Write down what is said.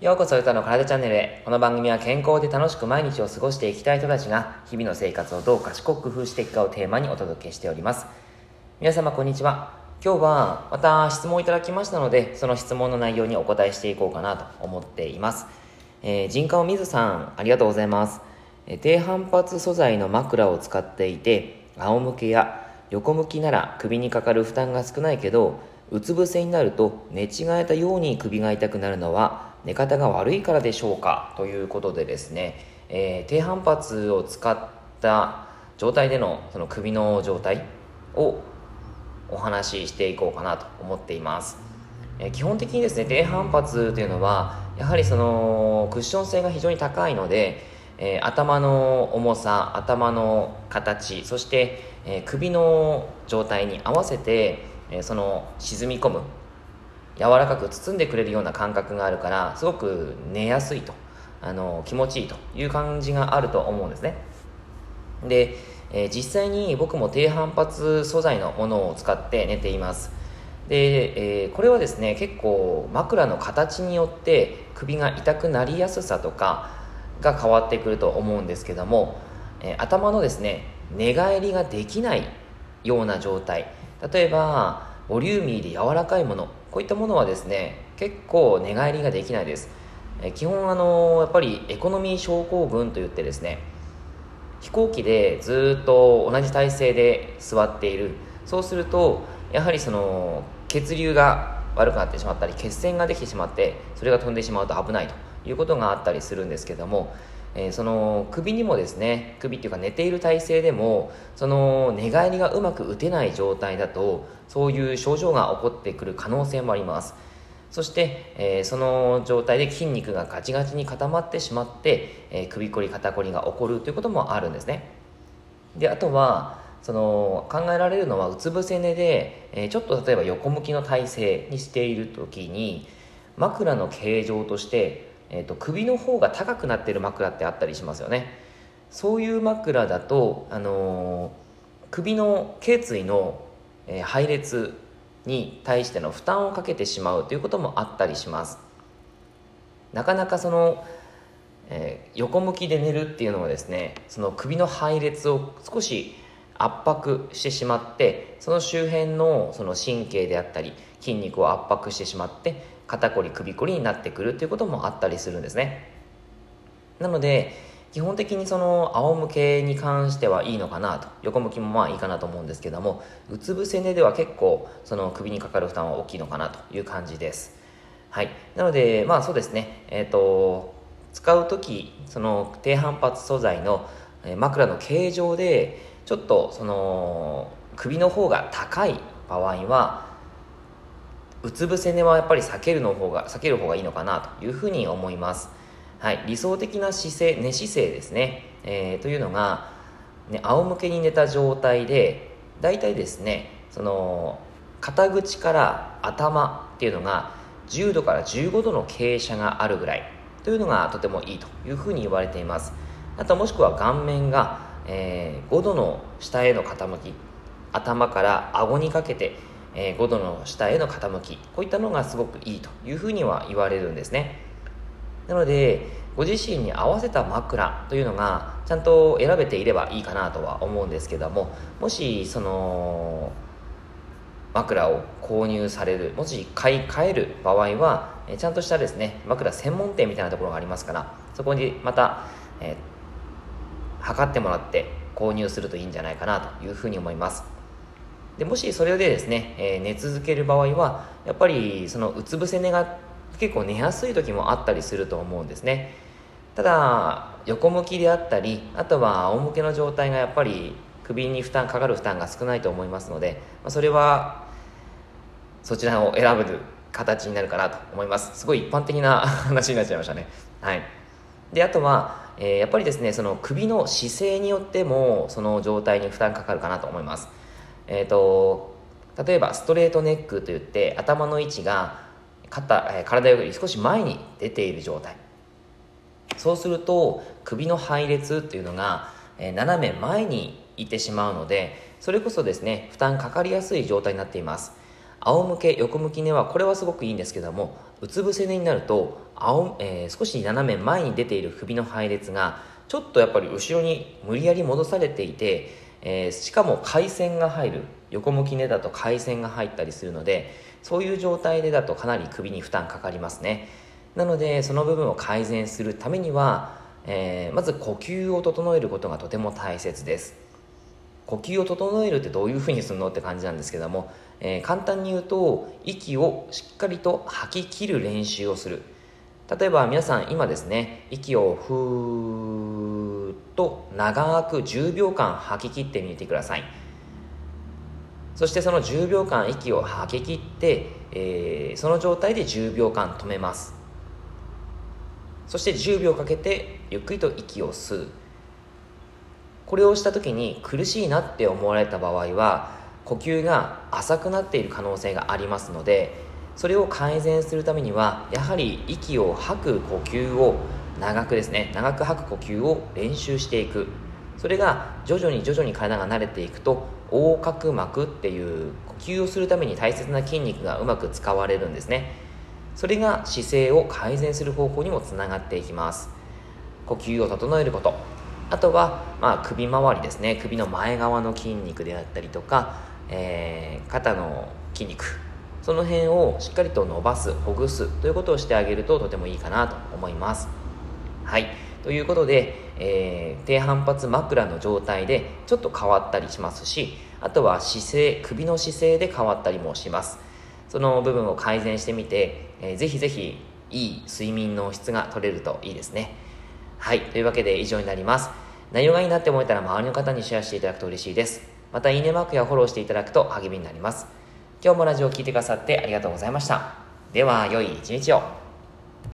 ようこそ歌の体チャンネルへ。この番組は健康で楽しく毎日を過ごしていきたい人たちが日々の生活をどう賢く工夫していくかをテーマにお届けしております。皆様こんにちは。今日はまた質問いただきましたのでその質問の内容にお答えしていこうかなと思っています、えー、人家を水さんありがとうございます、低反発素材の枕を使っていて仰向けや横向きなら首にかかる負担が少ないけどうつ伏せになると寝違えたように首が痛くなるのは寝方が悪いからでしょうか？ということでですね、えー、低反発を使った状態でのその首の状態をお話ししていこうかなと思っています、えー、基本的にですね低反発というのはやはりそのクッション性が非常に高いので、えー、頭の重さ頭の形そして、え首の状態に合わせて、えその沈み込む柔らかく包んでくれるような感覚があるからすごく寝やすいとあの気持ちいいという感じがあると思うんですね。で、え、実際に僕も低反発素材のものを使って寝ています。で、えー、これはですね結構枕の形によって首が痛くなりやすさとかが変わってくると思うんですけども、えー、頭のですね寝返りができないような状態。例えばボリューミーで柔らかいものこういったものはですね結構寝返りができないです。え基本あのやっぱりエコノミー症候群といってですね飛行機でずっと同じ体勢で座っている。そうするとやはりその血流が悪くなってしまったり血栓ができてしまってそれが飛んでしまうと危ないと。いうことがあったりするんですけどもえー、その首にもですね首っていうか寝ている体勢でもその寝返りがうまく打てない状態だとそういう症状が起こってくる可能性もあります。そして、えー、その状態で筋肉がガチガチに固まってしまって、えー、首こり肩こりが起こるということもあるんですね。であとはその考えられるのはうつ伏せ寝で、えー、ちょっと例えば横向きの体勢にしている時に枕の形状としてえーと、首の方が高くなってる枕ってあったりしますよね。そういう枕だと、あのー、首の頸椎の、えー、配列に対しての負担をかけてしまうということもあったりします。なかなかその、えー、横向きで寝るっていうのはですねその首の配列を少し圧迫してしまってその周辺のその神経であったり筋肉を圧迫してしまって肩こり首こりになってくるっていうこともあったりするんですね。なので基本的にその仰向けに関してはいいのかなと。横向きもまあいいかなと思うんですけどもうつ伏せ寝では結構その首にかかる負担は大きいのかなという感じです。はい。なのでまあそうですね。えっ、ー、と使う時その低反発素材の枕の形状でちょっとその首の方が高い場合はうつ伏せ寝はやっぱり避けるの方が避ける方がいいのかなというふうに思います。はい、理想的な姿勢寝姿勢ですね、えー、というのが、ね、仰向けに寝た状態で大体ですねその肩口から頭っていうのが10度から15度の傾斜があるぐらい。というのがとてもいいというふうに言われています。あともしくは顔面が、えー、5度の下への傾き。頭から顎にかけてえ5度の下への傾きこういったのがすごくいいというふうには言われるんですね。なのでご自身に合わせた枕というのがちゃんと選べていればいいかなとは思うんですけどももしその枕を購入されるもし買い替える場合はちゃんとしたですね枕専門店みたいなところがありますからそこにまた、えー、測ってもらって購入するといいんじゃないかなというふうに思います。でもしそれでですね、えー、寝続ける場合はやっぱりそのうつ伏せ寝が結構寝やすい時もあったりすると思うんですね。ただ横向きであったりあとは仰向けの状態がやっぱり首に負担かかる負担が少ないと思いますので、まあ、それはそちらを選ぶ形になるかなと思います。すごい一般的な 話になっちゃいましたね。はい。であとは、えー、やっぱりですねその首の姿勢によってもその状態に負担かかるかなと思います。えーと、例えばストレートネックといって頭の位置が肩体より少し前に出ている状態。そうすると首の配列っていうのが、斜め前にいってしまうのでそれこそですね負担かかりやすい状態になっています。仰向け横向き寝はこれはすごくいいんですけどもうつ伏せ寝になると仰、えー、少し斜め前に出ている首の配列がちょっとやっぱり後ろに無理やり戻されていて、えー、しかも回線が入る横向き寝だと回線が入ったりするのでそういう状態でだとかなり首に負担かかりますね。なのでその部分を改善するためには、えー、まず呼吸を整えることがとても大切です。呼吸を整えるってどういうふうにするのって感じなんですけども、えー、簡単に言うと息をしっかりと吐き切る練習をする。例えば皆さん今ですね息をふーっと長く10秒間吐き切ってみてください。そしてその10秒間息を吐き切って、えー、その状態で10秒間止めます。そして10秒かけてゆっくりと息を吸う。これをした時に苦しいなって思われた場合は呼吸が浅くなっている可能性がありますのでそれを改善するためにはやはり息を吐く呼吸を長くですね長く吐く呼吸を練習していく。それが徐々に徐々に体が慣れていくと横隔膜っていう呼吸をするために大切な筋肉がうまく使われるんですね。それが姿勢を改善する方法にもつながっていきます。呼吸を整えること。あとは、まあ、首周りですね。首の前側の筋肉であったりとか、えー、肩の筋肉その辺をしっかりと伸ばすほぐすということをしてあげるととてもいいかなと思います。はい。ということで、えー、低反発枕の状態でちょっと変わったりしますしあとは姿勢首の姿勢で変わったりもします。その部分を改善してみて、えー、ぜひぜひいい睡眠の質が取れるといいですね。はい。というわけで以上になります。内容がいいなって思えたら周りの方にシェアしていただくと嬉しいです。またいいねマークやフォローしていただくと励みになります。今日もラジオを聴いてくださってありがとうございました。では良い一日を。